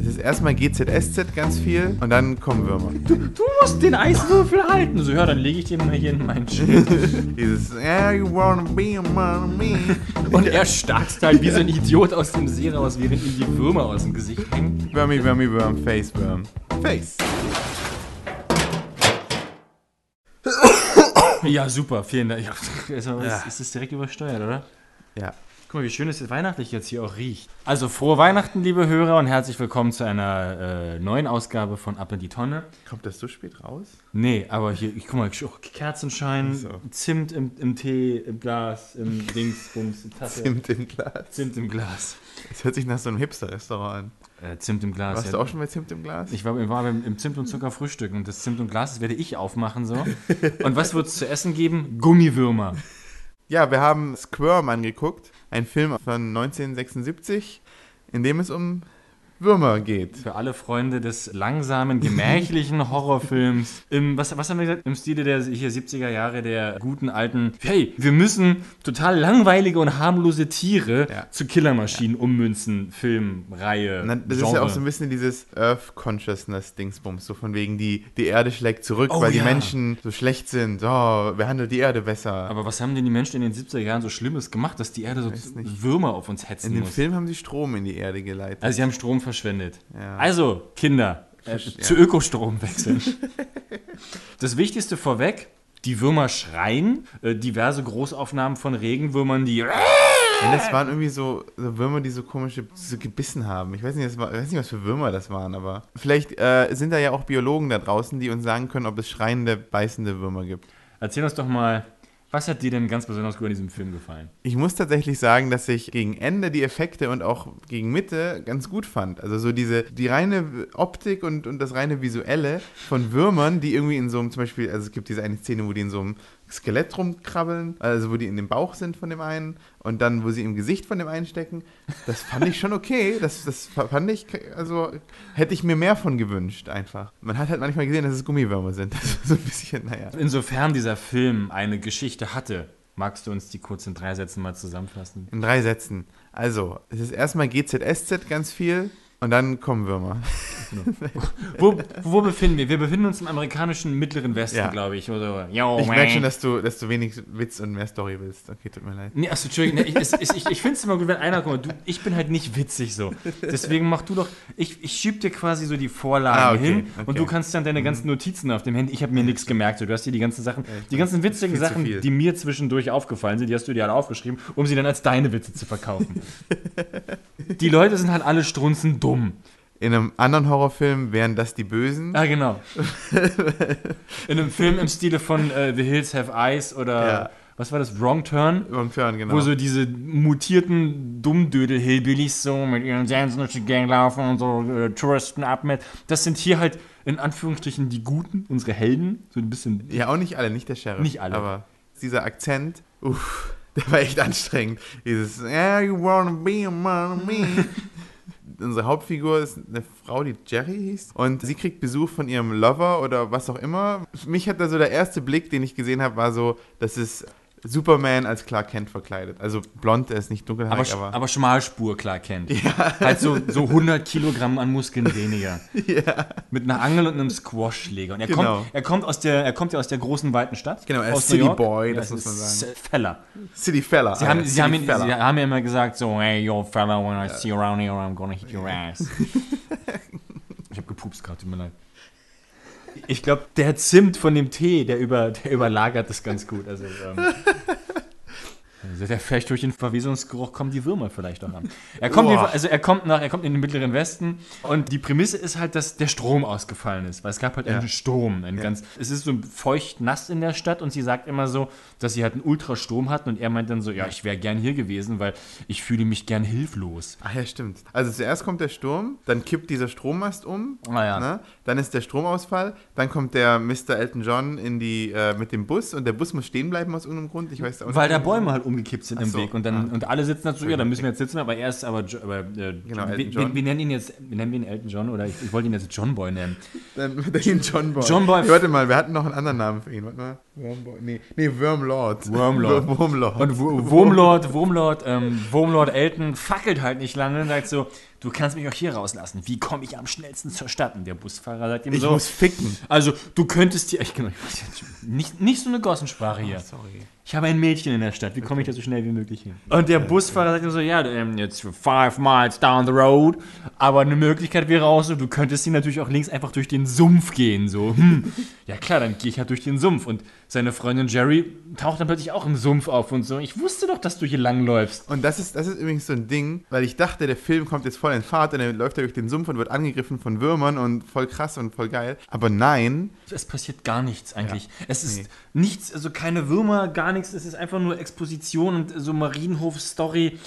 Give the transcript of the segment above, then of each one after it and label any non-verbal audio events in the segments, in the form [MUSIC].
Es ist erstmal GZSZ ganz viel und dann kommen Würmer. Du musst den Eiswürfel halten. So, ja, dann lege ich den mal hier in meinen Schild. [LAUGHS] Dieses, yeah, you wanna be among me. Und er starrt halt wie so ein Idiot aus dem See raus, während ihm die Würmer aus dem Gesicht hängen. Wormy, Wormy, Worm, Face, Worm. Face. Ja, super, vielen Dank. Ja, also, Ja. Ist, ist das direkt übersteuert, oder? Ja. Guck mal, wie schön es weihnachtlich jetzt hier auch riecht. Also, frohe Weihnachten, liebe Hörer, und herzlich willkommen zu einer äh, neuen Ausgabe von Ab in die Tonne. Kommt das so spät raus? Nee, aber hier, ich guck mal, oh, Kerzenschein, So. Zimt im, im Tee, im Glas, im Dings, Bums, Tasse. Zimt im Glas. Zimt im Glas. Das hört sich nach so einem Hipster-Restaurant an. Äh, Zimt im Glas. Warst ja. du auch schon bei Zimt im Glas? Ich war, war beim, im Zimt und Zucker frühstücken und das Zimt und Glas, das werde ich aufmachen so. Und was wird es zu essen geben? Gummiwürmer. Ja, wir haben Squirm angeguckt. Ein Film von 1976, in dem es um Würmer geht. Für alle Freunde des langsamen, gemächlichen [LAUGHS] Horrorfilms. Im, was, was haben wir gesagt? Im Stile der hier 70er Jahre der guten alten. Hey, wir müssen total langweilige und harmlose Tiere Ja. zu Killermaschinen ummünzen. Film, Reihe. Na, das ist Genre. ja auch so ein bisschen dieses Earth Consciousness Dingsbums, so von wegen die, die Erde schlägt zurück, Oh weil die ja. Menschen so schlecht sind. Oh, wer handelt die Erde besser? Aber was haben denn die Menschen in den 70er Jahren so Schlimmes gemacht, dass die Erde so. Würmer auf uns hetzen in dem muss? Film haben sie Strom in die Erde geleitet. Also sie haben Strom verschwendet. Ja. Also, Kinder, äh, Versch- zu ja. Ökostrom [LAUGHS] wechseln. das Wichtigste vorweg, die Würmer schreien, äh, diverse Großaufnahmen von Regenwürmern, die... Ja, das waren irgendwie so, so Würmer, die so komische so gebissen haben. Ich weiß nicht, war, ich weiß nicht, was für Würmer das waren, aber vielleicht äh, sind da ja auch Biologen da draußen, die uns sagen können, ob es schreiende, beißende Würmer gibt. Erzähl uns doch mal, was hat dir denn ganz besonders gut an diesem Film gefallen? Ich muss tatsächlich sagen, dass ich gegen Ende die Effekte und auch gegen Mitte ganz gut fand. Also so diese, die reine Optik und, und das reine Visuelle von Würmern, die irgendwie in so einem, zum Beispiel, also es gibt diese eine Szene, wo die in so einem Skelett rumkrabbeln, also wo die in dem Bauch sind von dem einen und dann, wo sie im Gesicht von dem einen stecken. Das fand ich schon okay. Das, das fand ich, also hätte ich mir mehr von gewünscht einfach. Man hat halt manchmal gesehen, dass es Gummiwürmer sind. Das ist so ein bisschen, naja. Insofern dieser Film eine Geschichte hatte, magst du uns die kurz in drei Sätzen mal zusammenfassen? In drei Sätzen. Also, es ist erstmal GZSZ ganz viel und dann kommen Würmer. Wo, wo befinden wir? Wir befinden uns im amerikanischen Mittleren Westen, Ja. glaube ich. Oder, Yo, Ich merke schon, dass du, dass du wenig Witz und mehr Story willst. Okay, tut mir leid. Nee, achso, Entschuldigung, ich, ich, ich finde es immer gut, wenn einer kommt. Du, ich bin halt nicht witzig so. Deswegen mach du doch. Ich, ich schieb dir quasi so die Vorlagen Ah, okay, hin okay. Mhm. und du kannst dann deine ganzen Notizen auf dem Handy. Ich habe mir nichts gemerkt. So. Du hast dir die ganzen Sachen, die ganzen witzigen Sachen, die mir zwischendurch aufgefallen sind, die hast du dir alle aufgeschrieben, um sie dann als deine Witze zu verkaufen. [LAUGHS] die Leute sind halt alle strunzen dumm. In einem anderen Horrorfilm wären das die Bösen. Ah, genau. [LAUGHS] In einem Film im Stile von äh, The Hills Have Eyes oder Ja. was war das? Wrong Turn? Wrong Turn, genau. Wo so diese mutierten Dummdödel-Hillbillies so mit ihren Dansen durch die Gang laufen und so äh, Touristen abmet. Das sind hier halt in Anführungsstrichen die Guten, unsere Helden. So ein bisschen. ja, auch nicht alle, nicht der Sheriff. Nicht alle. Aber dieser Akzent, uff, [LAUGHS] der war echt anstrengend. Dieses, yeah, you wanna be among me. [LAUGHS] Unsere Hauptfigur ist eine Frau, die Jerry hieß. Und sie kriegt Besuch von ihrem Lover oder was auch immer. Für mich hat da so der erste Blick, den ich gesehen habe, war so, das ist Superman als Clark Kent verkleidet. Also blond, er ist nicht Aber, dunkelhaarig, sch- aber, aber Schmalspur, klar kennt. Halt so, so 100 Kilogramm an Muskeln weniger. [LAUGHS] Mit einer Angel und einem Squashschläger. Und er, Genau. kommt, er, kommt aus der, er kommt ja aus der großen, weiten Stadt. Genau, er ist aus New City York. Boy, Ja, das muss man sagen. Feller. City Fella. Sie haben, Alter, sie, haben ihn, Fella. sie haben ja immer gesagt, so, hey, yo, fella, when I see you around here, I'm gonna hit your ass. [LAUGHS] ich habe gepupst gerade, tut mir leid. Ich glaube, der Zimt von dem Tee, der, über, der überlagert das ganz gut. Also, ähm, also der vielleicht durch den Verwesungsgeruch kommen die Würmer vielleicht auch an. Er kommt, jedenfalls- also er kommt nach, er kommt in den mittleren Westen und die Prämisse ist halt, dass der Strom ausgefallen ist, weil es gab halt Ja. einen Sturm, einen ganz, es ist so feucht nass in der Stadt und sie sagt immer so, dass sie halt einen Ultrastrom hatten und er meint dann so, ja, ich wäre gern hier gewesen, weil ich fühle mich gern hilflos. Ach ja, stimmt. Also zuerst kommt der Sturm, dann kippt dieser Strommast um, Ah ja. ne? dann ist der Stromausfall, dann kommt der Mr. Elton John in die, äh, mit dem Bus und der Bus muss stehen bleiben aus irgendeinem Grund. Ich weiß auch Weil da nicht. Bäume halt umgekippt sind im so, Weg und dann ah. und alle sitzen dazu, ja, dann müssen wir jetzt sitzen, aber er ist aber, aber äh, Genau, wir, Elton John. wir, wir nennen ihn jetzt, wir nennen ihn Elton John oder ich, ich wollte ihn jetzt John Boy nennen. Dann [LAUGHS] ihn John Boy. John Boy. Hey, warte mal, wir hatten noch einen anderen Namen für ihn. Warte mal. Wormboy. Nee, nee, Wormlord. Wormlord. [LAUGHS] Wormlord. Und Wurmlord, Wurmlord, ähm, Wurmlord Elton fackelt halt nicht lange und sagt so, du kannst mich auch hier rauslassen. Wie komme ich am schnellsten zur Stadt? Und der Busfahrer sagt ihm ich so, muss ficken. also du könntest hier, ich, genau, ich nicht, nicht so eine Gossensprache hier. Sorry. Ich habe ein Mädchen in der Stadt, wie komme ich da so schnell wie möglich hin? Und der Busfahrer sagt ihm so, ja, ähm, jetzt five miles down the road, aber eine Möglichkeit wäre auch so, du könntest hier natürlich auch links einfach durch den Sumpf gehen, so, hm. Ja klar, dann gehe ich halt durch den Sumpf und seine Freundin Jerry taucht dann plötzlich auch im Sumpf auf und so, ich wusste doch, dass du hier langläufst. Und das ist, das ist übrigens so ein Ding, weil ich dachte, der Film kommt jetzt voll in Fahrt und dann läuft er durch den Sumpf und wird angegriffen von Würmern und voll krass und voll geil. Aber nein, Es passiert gar nichts eigentlich. Es ist Nee. nichts, also keine Würmer, gar nichts. Es ist einfach nur Exposition und so Marienhof-Story.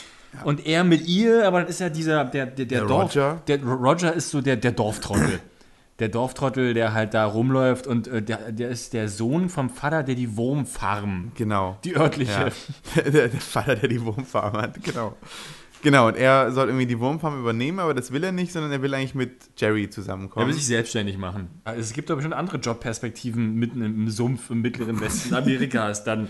Und er mit ihr, aber dann ist ja dieser, der, der, der, Der Dorf. Roger. Der Roger ist so der, der Dorftrottel. Der Dorftrottel, der halt da rumläuft und äh, der, der ist der Sohn vom Vater, der die Wurmfarm, genau. die örtliche. Ja. [LAUGHS] Der, der Vater, der die Wurmfarm hat, genau. Genau, und er soll irgendwie die Wurmfarm übernehmen, aber das will er nicht, sondern er will eigentlich mit Jerry Er zusammenkommen. will sich selbstständig machen. Also Es gibt doch bestimmt andere Jobperspektiven mitten im Sumpf im mittleren Westen Amerikas. Dann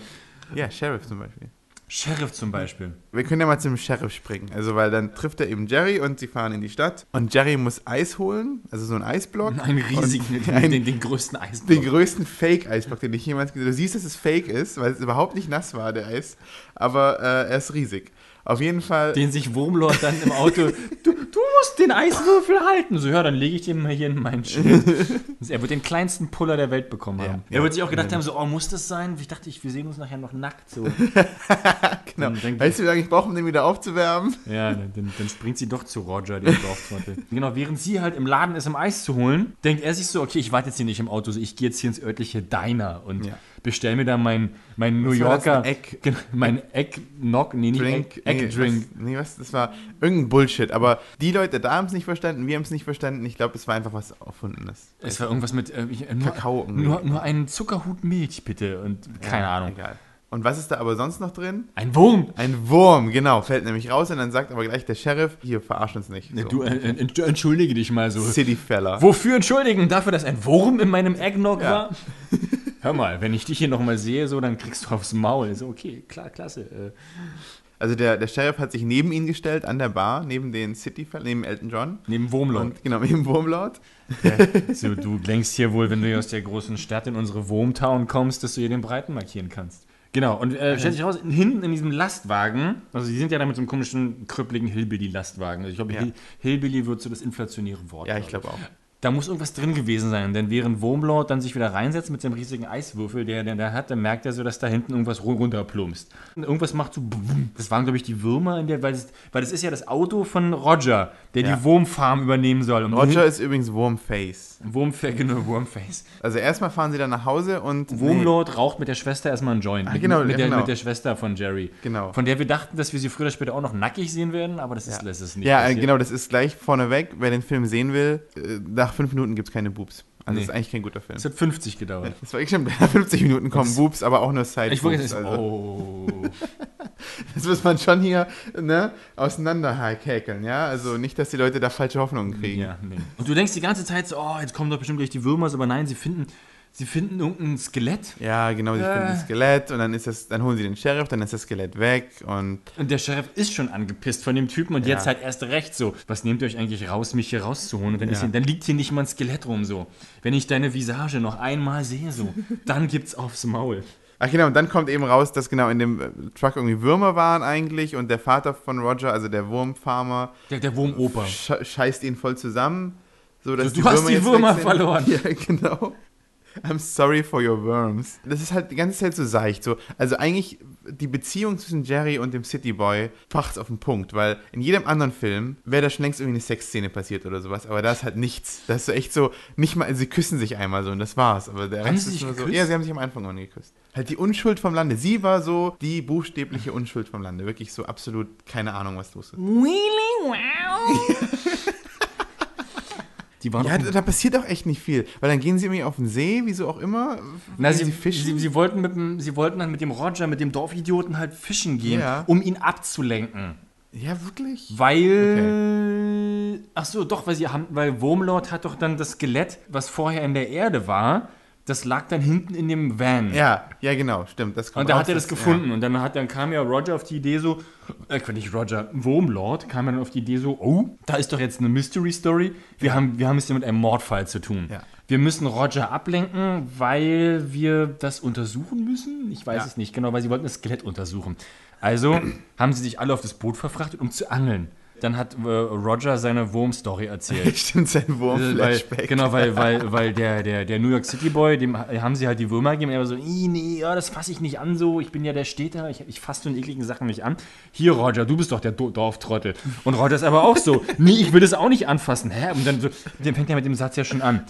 ja, Sheriff zum Beispiel. Sheriff zum Beispiel. Wir können ja mal zum Sheriff springen. Also, weil dann trifft er eben Jerry und sie fahren in die Stadt. Und Jerry muss Eis holen, also so ein Eisblock. Einen riesigen, [LAUGHS] den, einen- den, den größten Den Eisblock. größten Fake-Eisblock, den ich jemals gesehen habe. Du siehst, dass es Fake ist, weil es überhaupt nicht nass war, der Eis. Aber äh, er ist riesig. Auf jeden Fall. Den sich Wurmlord dann im Auto, du, du musst den Eiswürfel halten. So, ja, dann lege ich den mal hier in meinen Schild. [LAUGHS] er wird den kleinsten Puller der Welt bekommen Ja. haben. Ja. Er wird sich auch gedacht haben, so, oh, muss das sein? Ich dachte, ich, wir sehen uns nachher noch nackt. So. [LAUGHS] genau. weißt du, wie lange ich brauche, um den wieder aufzuwärmen? Ja, dann, dann- springt sie doch zu Roger, dem Dorftrottel. [LAUGHS] genau, während sie halt im Laden ist, um Eis zu holen, denkt er sich so, okay, ich warte jetzt hier nicht im Auto, so, ich gehe jetzt hier ins örtliche Diner und Ja. Bestell mir da mein, mein New Was? Yorker... Egg- mein Egg-Knock, nee, nicht Drink. Egg, Egg-Drink. Was, nee, was? Das war irgendein Bullshit. Aber die Leute da haben es nicht verstanden, wir haben es nicht verstanden. Ich glaube, es war einfach was Erfundenes. Es war irgendwas mit äh, ich- äh, nur, Kakao nur, nur einen Zuckerhut Milch, bitte. Und keine Ja, Ahnung. Egal. Und was ist da aber sonst noch drin? Ein Wurm! Ein Wurm, genau, fällt nämlich raus und dann sagt aber gleich der Sheriff, hier, verarsch uns nicht. So. Du, äh, äh, entschuldige dich mal so. Cityfella. Wofür entschuldigen? Dafür, dass ein Wurm in meinem Eggnog Ja. war? [LAUGHS] Hör mal, wenn ich dich hier nochmal sehe, so, dann kriegst du aufs Maul. So, okay, klar, klasse. Äh, Also der, der Sheriff hat sich neben ihn gestellt, an der Bar, neben den Cityfella, neben Elton John. neben Wurmlord. Genau, neben Wurmlord. So, du denkst hier wohl, wenn du hier aus der großen Stadt in unsere Wurmtown kommst, dass du hier den Breiten markieren kannst. Genau, und äh, stellt sich raus, hinten in diesem Lastwagen, also die sind ja da mit so einem komischen, krüppligen Hillbilly-Lastwagen. Also ich glaube, Ja. Hill Hillbilly wird so das inflationäre Wort. Ja, ich glaube auch. Da muss irgendwas drin gewesen sein, denn während Wurmlord dann sich wieder reinsetzt mit seinem riesigen Eiswürfel, der der da hat, dann merkt er so, dass da hinten irgendwas ru- runterplumpst. Und irgendwas macht so. Das waren, glaube ich, die Würmer in der, weil es, weil es ist ja das Auto von Roger, der Ja. die Wurmfarm übernehmen soll. Und Roger ist übrigens Wurmface. Wurmface, genau, Wurmface. Also erstmal fahren sie dann nach Hause und. Wurmlord raucht mit der Schwester erstmal einen Joint. Mit, genau, mit, ja, der, genau. mit der Schwester von Jerry. Genau. Von der wir dachten, dass wir sie früher oder später auch noch nackig sehen werden, aber das ist, Ja. das ist nicht Nee, ja, äh, passiert. genau, das ist gleich vorneweg. Wer den Film sehen will, äh, nach fünf Minuten gibt es keine Boobs. Also Nee. das ist eigentlich kein guter Film. Es hat 50 gedauert. Das war ich schon, [LAUGHS] nach 50 Minuten kommen Das- Boobs, aber auch nur Side Ich wollte jetzt, Also, oh. [LAUGHS] Das muss man schon hier ne, auseinanderhäkeln, ja? Also nicht, dass die Leute da falsche Hoffnungen kriegen. Ja, nee. Und du denkst die ganze Zeit so, oh, jetzt kommen doch bestimmt gleich die Würmer, aber nein, sie finden, sie finden irgendein Skelett. Ja, genau, sie Äh. finden das Skelett und dann ist das, dann holen sie den Sheriff, dann ist das Skelett weg und Und der Sheriff ist schon angepisst von dem Typen und Ja. jetzt halt erst recht so. Was nehmt ihr euch eigentlich raus, mich hier rauszuholen? Und dann, Ja. hier, dann liegt hier nicht mal ein Skelett rum so. Wenn ich deine Visage noch einmal sehe so, [LAUGHS] dann gibt's aufs Maul. Ach genau, und dann kommt eben raus, dass genau in dem äh, Truck irgendwie Würmer waren eigentlich und der Vater von Roger, also der Wurmfarmer, Der, der Wurmoper. sch scheißt ihn voll zusammen. So, dass Du hast die jetzt Würmer weg sind. verloren. [LAUGHS] Ja, genau. I'm sorry for your worms. Das ist halt die ganze Zeit so seicht. So. Also eigentlich die Beziehung zwischen Jerry und dem Cityboy macht's auf den Punkt, weil in jedem anderen Film wäre da schon längst irgendwie eine Sexszene passiert oder sowas, aber da ist halt nichts. Das ist so echt so, nicht mal, sie küssen sich einmal so und das war's. Aber der Haben Rest ist nur so. Ja, sie haben sich am Anfang auch nie geküsst. Halt die Unschuld vom Lande. Sie war so die buchstäbliche Unschuld vom Lande. Wirklich so absolut keine Ahnung, was los ist. Really? Wow. [LAUGHS] Die waren Ja, da, da passiert auch echt nicht viel, weil dann gehen sie irgendwie auf den See, wieso auch immer. Na, sie, sie, fischen. sie, wollten mit dem, sie wollten dann mit dem Roger, mit dem Dorfidioten halt fischen gehen, Ja. um ihn abzulenken. ja, wirklich? Weil. Ach so, doch, weil sie haben, weil Wurmlord hat doch dann das Skelett, was vorher in der Erde war, das lag dann hinten in dem Van. Ja, ja, genau, stimmt. Das kommt Und da hat er das gefunden. Und dann, hat, dann kam ja Roger auf die Idee so, äh, nicht Roger, Wurmlord kam dann auf die Idee so, oh, da ist doch jetzt eine Mystery Story. Wir, haben, wir haben es ja mit einem Mordfall zu tun. Ja. Wir müssen Roger ablenken, weil wir das untersuchen müssen. Ich weiß Ja. es nicht genau, weil sie wollten das Skelett untersuchen. Also haben sie sich alle auf das Boot verfrachtet, um zu angeln. Dann hat äh, Roger seine Wurm-Story Ja. erzählt. [LAUGHS] Stimmt, sein Äh, Wurm-Flashback. genau, weil, [LAUGHS] weil, weil der, der, der New York City Boy, dem haben sie halt die Würmer gegeben. Er war so, "Ih, nee, ja, das fasse ich nicht an so. Ich bin ja der Städter, ich, ich fasse so eine ekligen Sachen nicht an. Hier, Roger, du bist doch der Do Dorftrottel. Und Roger ist aber auch so, [LAUGHS] nee, ich will das auch nicht anfassen. Hä? Und dann so, dann fängt er mit dem Satz ja schon an.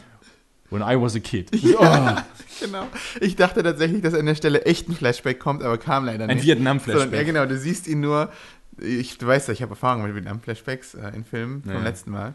When I was a kid. So, oh, Genau. Ich dachte tatsächlich, dass an der Stelle echt ein Flashback kommt, aber kam leider ein nicht. Vietnam-Flashback. Sondern, ja, genau, du siehst ihn nur. Ich, du weißt ja, ich habe Erfahrung mit Vietnam-Flashbacks äh, in Filmen vom Ja. letzten Mal.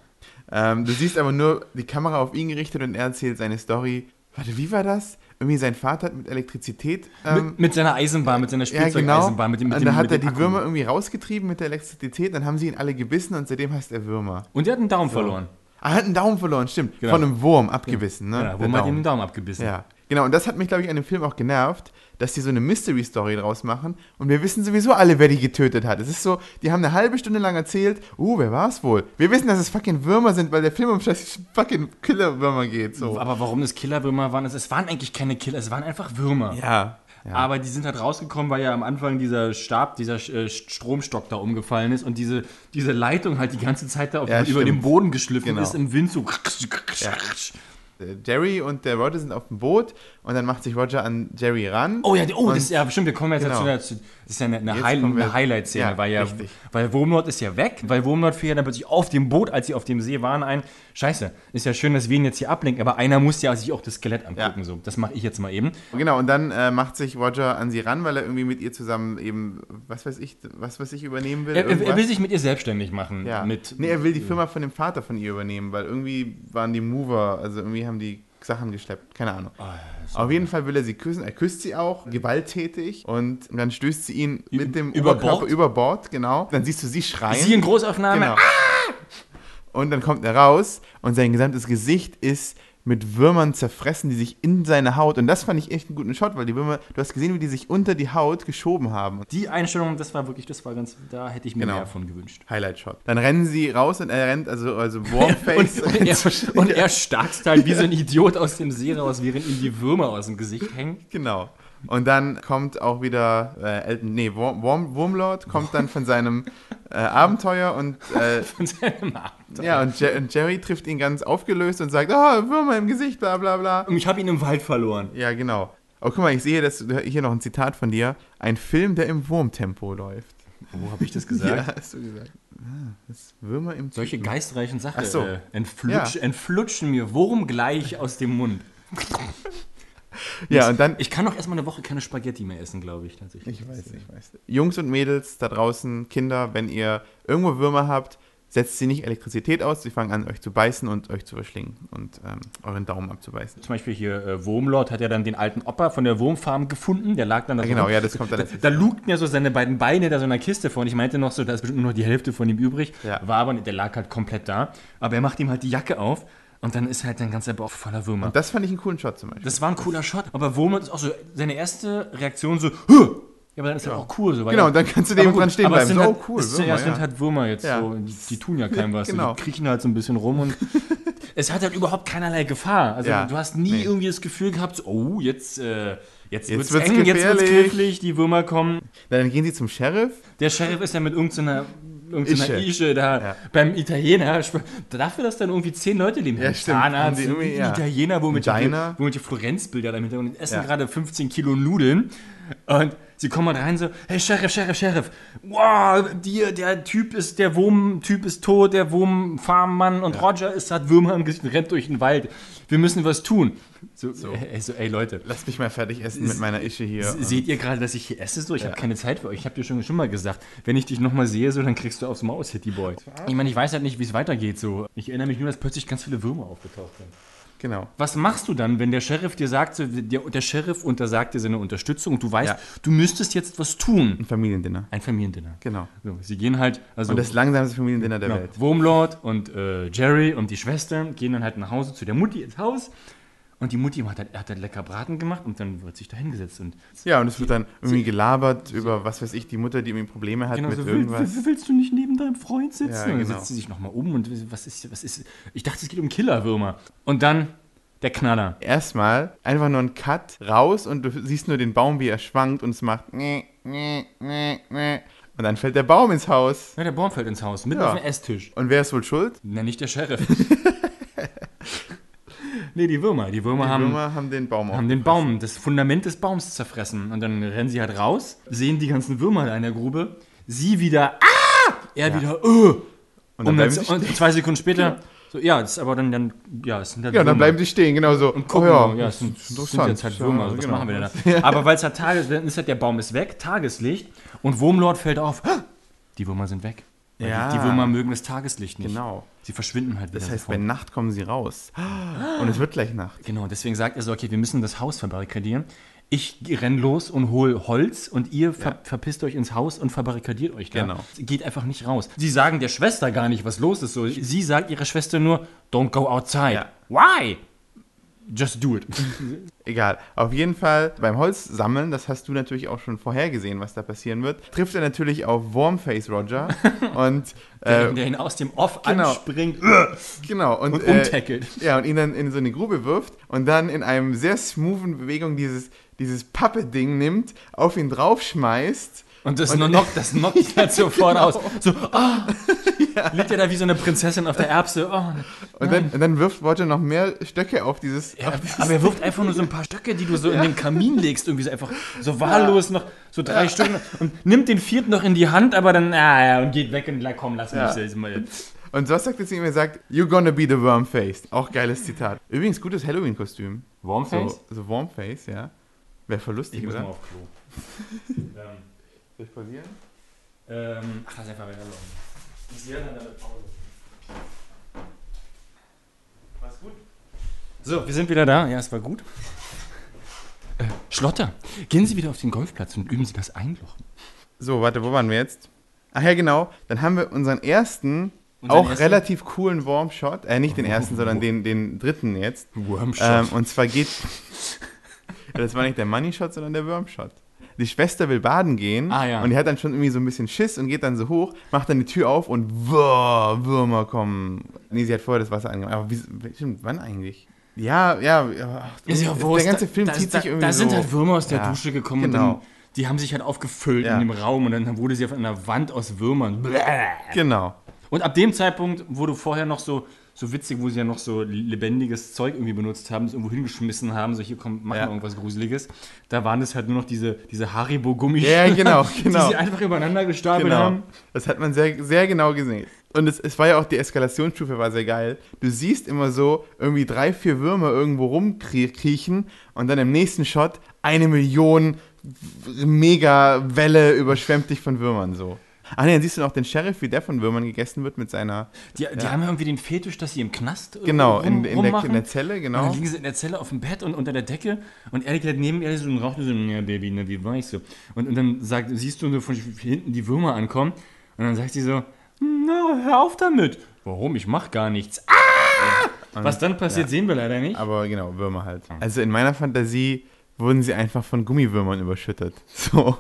Ähm, du siehst aber nur die Kamera auf ihn gerichtet und er erzählt seine Story. Warte, wie war das? Irgendwie sein Vater hat mit Elektrizität. Ähm, mit, mit seiner Eisenbahn, mit seiner ja, genau. Spielzeugeisenbahn, mit dem, mit und da hat er die Akku. Würmer irgendwie rausgetrieben mit der Elektrizität, dann haben sie ihn alle gebissen und seitdem heißt er Würmer. Und der hat einen Daumen verloren. Ah, er hat einen Daumen verloren, stimmt. Genau. Von einem Wurm abgebissen, ne? Ja, Der wo man hat ihm den Daumen abgebissen. Ja, genau. Und das hat mich, glaube ich, an dem Film auch genervt, dass die so eine Mystery-Story draus machen und wir wissen sowieso alle, wer die getötet hat. Es ist so, die haben eine halbe Stunde lang erzählt, uh, wer war es wohl? Wir wissen, dass es fucking Würmer sind, weil der Film um scheiß fucking Killerwürmer geht. So. Aber warum es Killerwürmer waren, es, waren eigentlich keine Killer, es waren einfach Würmer. Ja. ja. Aber die sind halt rausgekommen, weil ja am Anfang dieser Stab, dieser äh, Stromstock da umgefallen ist und diese, diese Leitung halt die ganze Zeit da auf, Ja, über stimmt. den Boden geschliffen Genau. ist, im Wind so. Äh, [LAUGHS] Jerry und der Roger sind auf dem Boot und dann macht sich Roger an Jerry ran. Oh ja, oh, das ist ja stimmt, wir kommen jetzt Genau. dazu. Das ist ja eine, eine, High, eine Highlight-Szene, Ja, weil ja, richtig. weil Wurmlord ist ja weg, weil Wurmlord fiel ja dann plötzlich auf dem Boot, als sie auf dem See waren, ein. Scheiße, ist ja schön, dass wir ihn jetzt hier ablenken, aber einer muss ja sich auch das Skelett angucken. Ja. So, das mache ich jetzt mal eben. Genau, und dann äh, macht sich Roger an sie ran, weil er irgendwie mit ihr zusammen eben, was weiß ich, was weiß ich, übernehmen will. Er, er, will sich mit ihr selbstlich machen. Ja. Mit, nee, er will die Firma von dem Vater von ihr übernehmen, weil irgendwie waren die Mover, also irgendwie haben die Sachen geschleppt, keine Ahnung. Ah, Auf jeden Fall will er sie küssen, er küsst sie auch, gewalttätig und dann stößt sie ihn mit dem über Oberkörper Bord? über Bord, genau. Dann siehst du sie schreien. Sie in Großaufnahme. genau. Und dann kommt er raus und sein gesamtes Gesicht ist mit Würmern zerfressen, die sich in seine Haut. Und das fand ich echt einen guten Shot, weil die Würmer, du hast gesehen, wie die sich unter die Haut geschoben haben. Die Einstellung, das war wirklich, das war ganz, da hätte ich mir Genau. mehr von gewünscht. Highlight-Shot. Dann rennen sie raus und er rennt, also, also Warmface. Und, [LAUGHS] und, er, [LAUGHS] und er starkst halt wie so ein [LAUGHS] Idiot aus dem See raus, während ihm die Würmer aus dem Gesicht hängen. Genau. Und dann kommt auch wieder äh, Elton, nee, Worm, Worm, Wurmlord kommt dann von seinem äh, Abenteuer und äh, [LAUGHS] Von seinem Abend. ja, und, Je und Jerry trifft ihn ganz aufgelöst und sagt, ah, Würmer im Gesicht, bla bla bla. Und ich habe ihn im Wald verloren. Ja, genau. Oh, guck mal, ich sehe das, hier noch ein Zitat von dir. Ein Film, der im Wurmtempo läuft. Wo habe ich das gesagt? [LAUGHS] Ja, hast du gesagt. Ah, das Würmer im Solche geistreichen Sachen Ach so. äh, entflutsch, Ja. entflutschen mir wurmgleich aus dem Mund. [LAUGHS] Ja, und dann Ich kann noch erstmal eine Woche keine Spaghetti mehr essen, glaube ich tatsächlich. Ich weiß, ich weiß. Jungs und Mädels da draußen, Kinder, wenn ihr irgendwo Würmer habt, setzt sie nicht Elektrizität aus, sie fangen an, euch zu beißen und euch zu verschlingen und ähm, euren Daumen abzubeißen. Zum Beispiel hier äh, Wurmlord hat ja dann den alten Opa von der Wurmfarm gefunden, der lag dann da Ja, genau, rum. ja, das kommt dann Da, da lugten ja so seine beiden Beine da so in einer Kiste vor und ich meinte noch so, da ist bestimmt nur noch die Hälfte von ihm übrig. Ja. War aber nicht, der lag halt komplett da. Aber er macht ihm halt die Jacke auf und dann ist halt dein ganzer Bauch voller Würmer. Und das fand ich einen coolen Shot zum Beispiel. Das war ein cooler Shot, aber Wurmlord ist auch so, seine erste Reaktion so, Huh! ja, aber dann ist er auch cool. So, weil Genau, und dann kannst du gut, dran stehen aber es bleiben. Sind So, halt, cool, es Würmer, ja, sind ja. halt Würmer jetzt Ja. so, die, die tun ja keinem was. Genau. Die kriechen halt so ein bisschen rum und [LAUGHS] es hat halt überhaupt keinerlei Gefahr. Also Ja, du hast nie nee. irgendwie das Gefühl gehabt, so, oh, jetzt, äh, jetzt, Jetzt wird's, wird's eng, jetzt wird's gefährlich. knifflig, die Würmer kommen. Dann gehen sie zum Sheriff. Der Sheriff ist ja mit irgendeiner irgendeiner Ische. Ische da Ja. beim Italiener. Dafür, dass dann irgendwie zehn Leute leben. Ja, Zahnarzt, die. Italiener, wo mit Ein Diner. wo mit die Florenzbilder da im Hintergrund und essen gerade 15 Kilo Nudeln. Und sie kommen mal rein so, hey Sheriff, Sheriff, Sheriff, wow, die, der Typ ist, der Wurm-Typ ist tot, der Wurmfarmmann und Roger ist hat Würmer im Gesicht und rennt durch den Wald. Wir müssen was tun. So, Ey, so ey Leute, Lass mich mal fertig essen mit meiner Ische hier. Se- Seht ihr gerade, dass ich hier esse? So, ich habe keine Zeit für euch. Ich habe dir schon, schon mal gesagt, wenn ich dich nochmal sehe, so, dann kriegst du aufs Maul, City Boy. Ich meine, ich weiß halt nicht, wie es weitergeht. So. Ich erinnere mich nur, dass plötzlich ganz viele Würmer aufgetaucht sind. Genau. Was machst du dann, wenn der Sheriff dir sagt, der, der Sheriff untersagt dir seine Unterstützung und du weißt, Ja. du müsstest jetzt was tun? Ein Familiendinner. Ein Familiendinner. Genau. So, sie gehen halt, also Und das langsamste Familiendinner der genau, Welt. Wurmlord und äh, Jerry und die Schwester gehen dann halt nach Hause zu der Mutti ins Haus Und die Mutti hat, halt- hat halt lecker Braten gemacht und dann wird sich da hingesetzt und Ja, und es wird dann irgendwie gelabert über, was weiß ich, die Mutter, die irgendwie Probleme hat Genau, mit so, irgendwas. will, willst du nicht neben deinem Freund sitzen? Ja, Und dann genau. setzt sie sich nochmal um und was ist, was ist. Ich dachte, es geht um Killerwürmer. Und dann der Knaller. Erstmal einfach nur ein Cut raus und du siehst nur den Baum, wie er schwankt und es macht. nee, nee, nee, nee. Und dann fällt der Baum ins Haus. Ja, der Baum fällt ins Haus, mitten Ja. auf den Esstisch. Und wer ist wohl schuld? Na, nicht der Sheriff. [LAUGHS] nee, die Würmer. Die Würmer, Die haben, Würmer haben den Baum haben den. Baum, das Fundament des Baums zerfressen. Und dann rennen sie halt raus, sehen die ganzen Würmer da in der Grube. Sie wieder, ah! Er wieder, äh! Und dann Und, dann, sie und zwei Sekunden später, so, ja, das ist aber dann, dann ja, es sind halt Ja, dann Würmer. bleiben sie stehen, genau so. Und gucken, oh, ja, ja, ja, das es sind, sind jetzt halt Würmer, Ja, also was genau. machen wir denn da? [LAUGHS] Aber weil es halt Tages, dann ist halt der Baum ist weg, Tageslicht und Wurmlord fällt auf, "Ah, die Würmer sind weg. Weil Ja. die, Würmer mögen das Tageslicht nicht. Genau. Sie verschwinden halt wieder Das heißt, sofort. bei Nacht kommen sie raus. Und es wird gleich Nacht. Genau, deswegen sagt er so, okay, wir müssen das Haus verbarrikadieren. Ich renn los und hol Holz und ihr ver Ja. verpisst euch ins Haus und verbarrikadiert euch da. Genau. Geht einfach nicht raus. Sie sagen der Schwester gar nicht, was los ist. So. Sie sagt ihrer Schwester nur, don't go outside. Ja. Why? Just do it. [LAUGHS] Egal. Auf jeden Fall beim Holz sammeln, das hast du natürlich auch schon vorhergesehen, was da passieren wird, trifft er natürlich auf Warmface Roger. [LAUGHS] und der, äh, der ihn aus dem Off genau. anspringt [LAUGHS] genau. Und, und äh, umtackelt. Ja, und ihn dann in so eine Grube wirft und dann in einem sehr smoothen Bewegung dieses, dieses Pappe-Ding nimmt, auf ihn draufschmeißt. Und das, Und- knockt, das knockt ihn halt sofort aus. So, ah, liegt er da wie so eine Prinzessin auf der Erbse. Oh, Und dann, und dann wirft Roger noch mehr Stöcke auf dieses. Ja, auf dieses aber er wirft einfach nur so ein paar Stöcke, die du so in den Kamin legst, irgendwie so einfach so wahllos noch so drei Stück und nimmt den vierten noch in die Hand, aber dann, ah, ja, und geht weg und la- komm, lass mich Ja. das mal. Und was sagt er zu ihm? Er sagt, You're gonna be the Wormface. Auch geiles Zitat. Übrigens, gutes Halloween-Kostüm. Warmface? So, so Warmface, ja. Wäre voll lustig, Ich muss oder? mal auf Klo. [LAUGHS] ähm, Soll ich pausieren? ähm, ach, lass einfach weiter Ich sehe dann eine Pause. War's gut? So, wir sind wieder da. Ja, es war gut. Äh, Schlotter, gehen Sie wieder auf den Golfplatz und üben Sie das Einlochen. So, warte, wo waren wir jetzt? Ach ja, genau. Dann haben wir unseren ersten, Unseren auch ersten? relativ coolen Warmshot. Äh, nicht den ersten, sondern den, den dritten jetzt. Wormshot. Ähm, und zwar geht. [LAUGHS] das war nicht der Money Shot, sondern der Wormshot. Die Schwester will baden gehen Ah, ja. und die hat dann schon irgendwie so ein bisschen Schiss und geht dann so hoch, macht dann die Tür auf und wow, Würmer kommen. Nee, sie hat vorher das Wasser angemacht. Aber wie, stimmt, wann eigentlich? Ja, ja, ach, Ist ja der ganze Da- Film da, zieht da, sich irgendwie Da sind so. halt Würmer aus der Ja, Dusche gekommen genau. und dann, die haben sich halt aufgefüllt Ja. in dem Raum und dann wurde sie auf einer Wand aus Würmern. Bläh. Genau. Und ab dem Zeitpunkt, wo du vorher noch so, so witzig, wo sie ja noch so lebendiges Zeug irgendwie benutzt haben, es irgendwo hingeschmissen haben, so hier kommt, mach Ja. mal irgendwas Gruseliges, da waren es halt nur noch diese, diese Haribo-Gummi, Ja, genau, [LAUGHS] die genau. sie einfach übereinander gestapelt Genau. haben. Das hat man sehr, sehr genau gesehen. Und es, es war ja auch, die Eskalationsstufe war sehr geil. Du siehst immer so irgendwie drei, vier Würmer irgendwo rumkriechen und dann im nächsten Shot eine Million Mega-Welle überschwemmt dich von Würmern so. Ah ne, dann siehst du noch den Sheriff, wie der von Würmern gegessen wird mit seiner, Die, die haben ja irgendwie den Fetisch, dass sie im Knast genau, rum, in, in, der, in der Zelle, Und dann genau. liegen sie in der Zelle auf dem Bett und unter der Decke und er liegt halt neben ihr so und raucht so, ja Baby, ne, wie war ich so? Und, und dann sagt, siehst du so von hinten die Würmer ankommen und dann sagt sie so, na, hör auf damit. Warum? Ich mach gar nichts. Ah! Was dann passiert, sehen wir leider nicht. Aber genau, Würmer halt. Also in meiner Fantasie wurden sie einfach von Gummiwürmern überschüttet. [LAUGHS] So.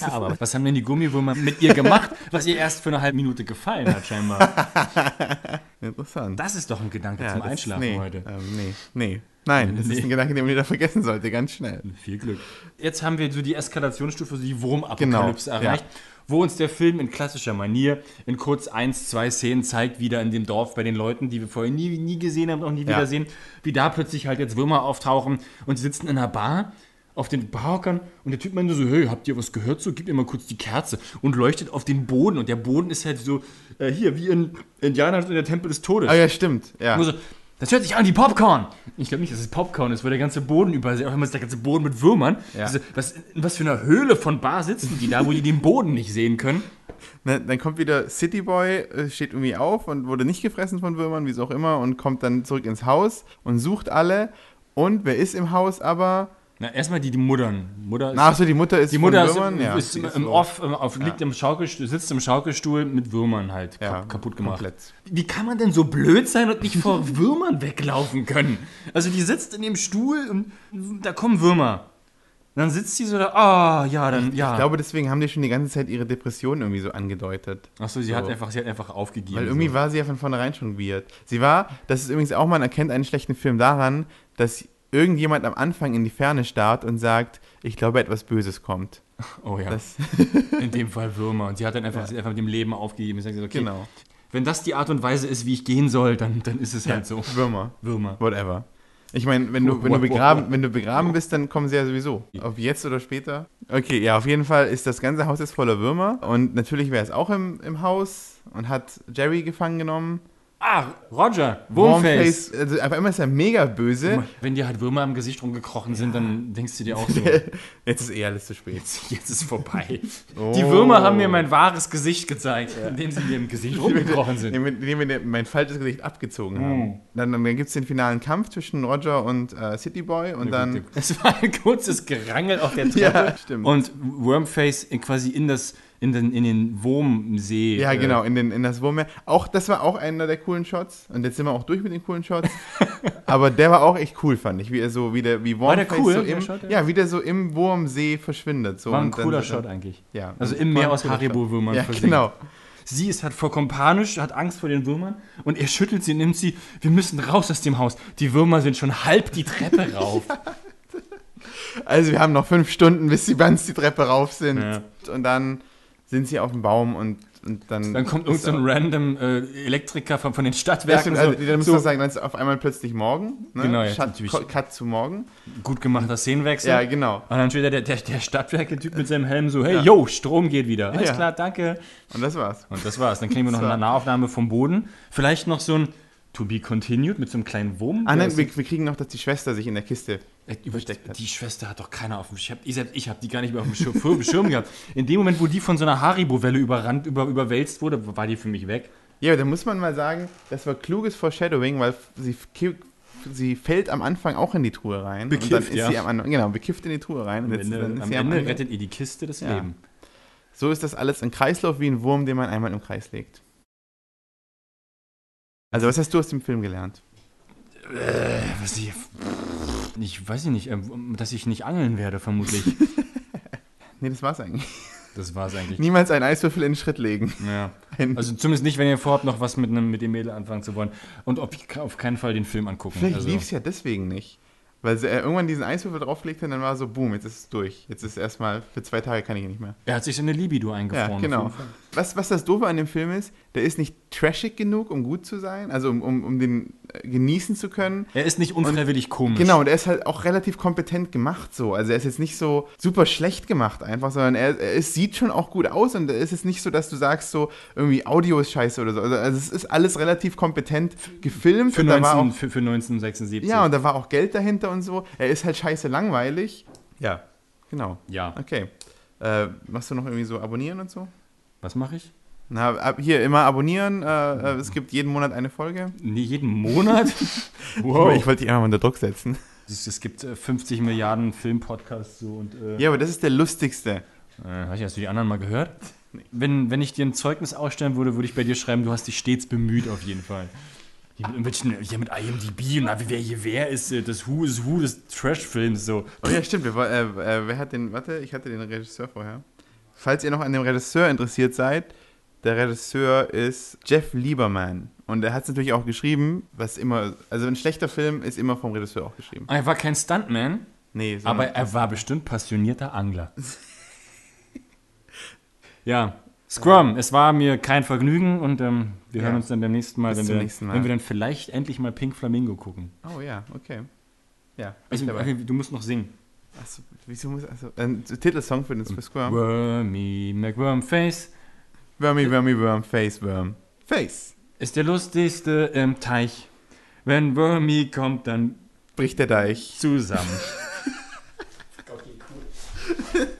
Ja, aber was haben denn die Gummiwürmer mit ihr gemacht, was ihr erst für eine halbe Minute gefallen hat, scheinbar? [LAUGHS] Interessant. Das ist doch ein Gedanke Ja, zum Einschlafen nee, heute. Ähm, nee, nee. Nein, das Nee. ist ein Gedanke, den man wieder vergessen sollte, ganz schnell. Viel Glück. Jetzt haben wir so die Eskalationsstufe, so die Wurmapokalypse Genau, erreicht, wo uns der Film in klassischer Manier in kurz eins, zwei Szenen zeigt, wieder in dem Dorf bei den Leuten, die wir vorher nie, nie gesehen haben, noch nie Ja. wiedersehen, wie da plötzlich halt jetzt Würmer auftauchen und sie sitzen in einer Bar auf den Barhockern und der Typ meint nur so, hey, habt ihr was gehört? So, gib mir mal kurz die Kerze und leuchtet auf den Boden und der Boden ist halt so, äh, hier, wie in Indiana in der Tempel des Todes. Ah ja, stimmt. Ja. Nur so, das hört sich an wie Popcorn. Ich glaube nicht, dass es Popcorn ist, wo der ganze Boden überall, auch immer ist der ganze Boden mit Würmern. Ja. Also, was, in was für einer Höhle von Bar sitzen die da, wo die den Boden nicht sehen können? Na, dann kommt wieder City Boy, äh, steht irgendwie auf und wurde nicht gefressen von Würmern, wie es auch immer, und kommt dann zurück ins Haus und sucht alle. Und wer ist im Haus aber? Na, erstmal die, die Muttern. Mutter ist, Ach so, die Mutter ist die Mutter von Würmern? ist, ja, ist ist im so- Off, im, auf, liegt im Schaukelstuhl, sitzt im Schaukelstuhl mit Würmern halt Ja, kap kaputt gemacht. komplett. Wie kann man denn so blöd sein und nicht vor [LAUGHS] Würmern weglaufen können? Also die sitzt in dem Stuhl und da kommen Würmer. Dann sitzt sie so da, ah, ja, dann, ja. Ich glaube, deswegen haben die schon die ganze Zeit ihre Depression irgendwie so angedeutet. Achso, sie, so. hat einfach, sie hat einfach aufgegeben. Weil irgendwie so. war sie ja von vornherein schon weird. Sie war, das ist übrigens auch, man erkennt einen schlechten Film daran, dass irgendjemand am Anfang in die Ferne starrt und sagt, ich glaube, etwas Böses kommt. Oh ja, Das, [LAUGHS] in dem Fall Würmer. Und sie hat dann einfach, hat einfach mit dem Leben aufgegeben. Sie sagt, okay, genau. wenn das die Art und Weise ist, wie ich gehen soll, dann, dann ist es halt so. Würmer. Würmer. Whatever. Ich meine, wenn du, wenn, du begraben, wenn du begraben bist, dann kommen sie ja sowieso. Ob jetzt oder später. Okay, ja, auf jeden Fall ist das ganze Haus jetzt voller Würmer. Und natürlich wäre es auch im, im Haus und hat Jerry gefangen genommen. Ah, Roger, Wurmface. Warmface, Also auf einmal ist er mega böse. Wenn dir halt Würmer am Gesicht rumgekrochen sind, dann denkst du dir auch so, [LAUGHS] Jetzt ist eh alles zu spät. jetzt ist vorbei. Oh. Die Würmer haben mir mein wahres Gesicht gezeigt, [LAUGHS] indem sie mir im Gesicht rumgekrochen sind. Indem wir- mein falsches Gesicht abgezogen haben. Mm. Dann, dann gibt es den finalen Kampf zwischen Roger und äh, City Boy und dann. [LAUGHS] Es war ein kurzes Gerangel auf der Treppe. Ja, stimmt. Und Wormface quasi in, das, in, den, in den Wurmsee. Ja, äh, genau, in, den, in das Wurmmeer. Auch, das war auch einer der coolen Shots. Und jetzt sind wir auch durch mit den coolen Shots. [LAUGHS] Aber der war auch echt cool, fand ich. Wie er so, wie der, wie War der cool, so der im, Shot, ja? ja, wie der so im Wurmsee verschwindet. So, War ein cooler so- Shot eigentlich. Ja. Also im Meer aus cooler Haribo-Würmern Shot. Ja, genau. Sie ist halt vollkommen panisch, hat Angst vor den Würmern und er schüttelt sie, nimmt sie, wir müssen raus aus dem Haus. Die Würmer sind schon halb die Treppe [LAUGHS] rauf. Also wir haben noch fünf Stunden, bis sie ganz die Treppe rauf sind. Ja. Und dann sind sie auf dem Baum und, und dann... Dann kommt ist irgendein so ein random äh, Elektriker von, von den Stadtwerken. stimmt, also, so, dann musst so du sagen, dann ist auf einmal plötzlich morgen. Ne? Genau, ja, Cut, zu morgen. gut gemachter Szenenwechsel. Ja, genau. Und dann steht da der, der, der Stadtwerke-Typ mit seinem Helm so, hey, Ja. yo, Strom geht wieder. Alles Ja. klar, danke. Und das war's. Und das war's. Dann kriegen wir noch eine Nahaufnahme vom Boden. Vielleicht noch so ein To be continued mit so einem kleinen Wurm. Ah, nein, wir, wir kriegen noch, dass die Schwester sich in der Kiste Äh, versteckt hat. Die Schwester hat doch keiner auf dem Schirm. Ich, selbst ich habe die gar nicht mehr auf dem Schirm, [LAUGHS] Schirm gehabt. In dem Moment, wo die von so einer Haribo-Welle überrannt, über, überwälzt wurde, war die für mich weg. Ja, da muss man mal sagen, das war kluges Foreshadowing, weil sie, sie fällt am Anfang auch in die Truhe rein. und dann Bekifft, ist ja. sie am Anfang, genau, bekifft in die Truhe rein. Und Am jetzt, Ende, am Ende Ende- rettet ihr die Kiste das Ja. Leben. So ist das alles ein Kreislauf wie ein Wurm, den man einmal im Kreis legt. Also, was hast du aus dem Film gelernt? Äh, was ich, ich weiß nicht, ähm, dass ich nicht angeln werde, vermutlich. [LAUGHS] Nee, das war's eigentlich. Das war's eigentlich. Niemals einen Eiswürfel in den Schritt legen. Ja. Also zumindest nicht, wenn ihr vorhabt, noch was mit, einem, mit dem Mädel anfangen zu wollen. Und auf, auf keinen Fall den Film angucken. Vielleicht also, lief's ja deswegen nicht. Weil sie äh, irgendwann diesen Eiswürfel drauflegte und dann war so, boom, jetzt ist es durch. Jetzt ist erstmal, für zwei Tage kann ich ihn nicht mehr. Er hat sich seine Libido eingefroren. Ja, genau. Was, was das Doofe an dem Film ist, der ist nicht trashig genug, um gut zu sein, also um, um, um den äh, genießen zu können. Er ist nicht unfreiwillig komisch. Genau, und er ist halt auch relativ kompetent gemacht so. Also er ist jetzt nicht so super schlecht gemacht einfach, sondern er, er ist, sieht schon auch gut aus und es ist nicht so, dass du sagst so, irgendwie Audio ist scheiße oder so. Also, also es ist alles relativ kompetent gefilmt Für, und da war 19, auch, für, für 1976. ja, und da war auch Geld dahinter und so. Er ist halt scheiße langweilig. Ja, genau. ja. Okay. Äh, machst du noch irgendwie so abonnieren und so? Was mache ich? Na, ab, hier immer abonnieren. Äh, äh, es gibt jeden Monat eine Folge. Nee, jeden Monat? [LAUGHS] Aber Ich wollte dich einfach mal unter Druck setzen. Es, gibt äh, 50 Milliarden Filmpodcasts so und äh, Ja, aber das ist der lustigste. äh, hast du die anderen mal gehört? Wenn, wenn ich dir ein Zeugnis ausstellen würde, würde ich bei dir schreiben, du hast dich stets bemüht auf jeden Fall. Hier mit, hier mit IMDb und na, wer hier wer ist, äh, das Who is Who des Trash-Films so. Oh ja, stimmt. Äh, äh, wer hat den, warte, ich hatte den Regisseur vorher. Falls ihr noch an dem Regisseur interessiert seid, der Regisseur ist Jeff Lieberman. Und er hat es natürlich auch geschrieben, was immer, also ein schlechter Film ist immer vom Regisseur auch geschrieben. Er war kein Stuntman, Nee, aber er war bestimmt passionierter Angler. [LAUGHS] ja, Scrum, es war mir kein Vergnügen und ähm, wir Ja. hören uns dann beim nächsten Mal, wenn wir, nächsten Mal. wenn wir dann vielleicht endlich mal Pink Flamingo gucken. Oh ja, okay. Ja, Also, okay, du musst noch singen. Achso, wieso muss, also, ein Titelsong für den für Squirm. Wormy McWormface Wormy, Wormy, Worm, Face, Worm. Face. ist der lustigste im Teich. Wenn Wormy kommt, dann Bricht der Deich. zusammen. [LAUGHS] [LAUGHS]